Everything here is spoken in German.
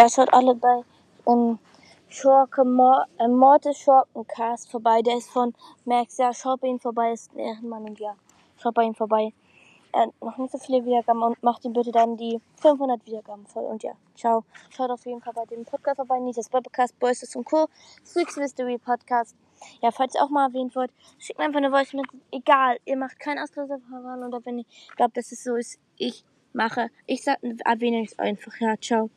Ja, schaut alle bei ähm, Schorke, Mor äh, Mortis Schorkencast vorbei. Der ist von Max. Ja, schaut bei ihm vorbei, ist ein Ehrenmann und ja, schaut bei ihm vorbei. Er hat noch nicht so viele Wiedergaben und macht ihm bitte dann die 500 Wiedergaben voll. Und ja, ciao. Schaut auf jeden Fall bei dem Podcast vorbei. Nitas Podcast, Boys und Co. Six Mystery Podcast. Ja, falls ihr auch mal erwähnt wollt, schickt mir einfach eine Voice mit. Egal, ihr macht keinen Auslöserverfahren oder wenn ich glaube, dass es so ist, ich mache. Ich sag, erwähne es einfach. Ja, ciao.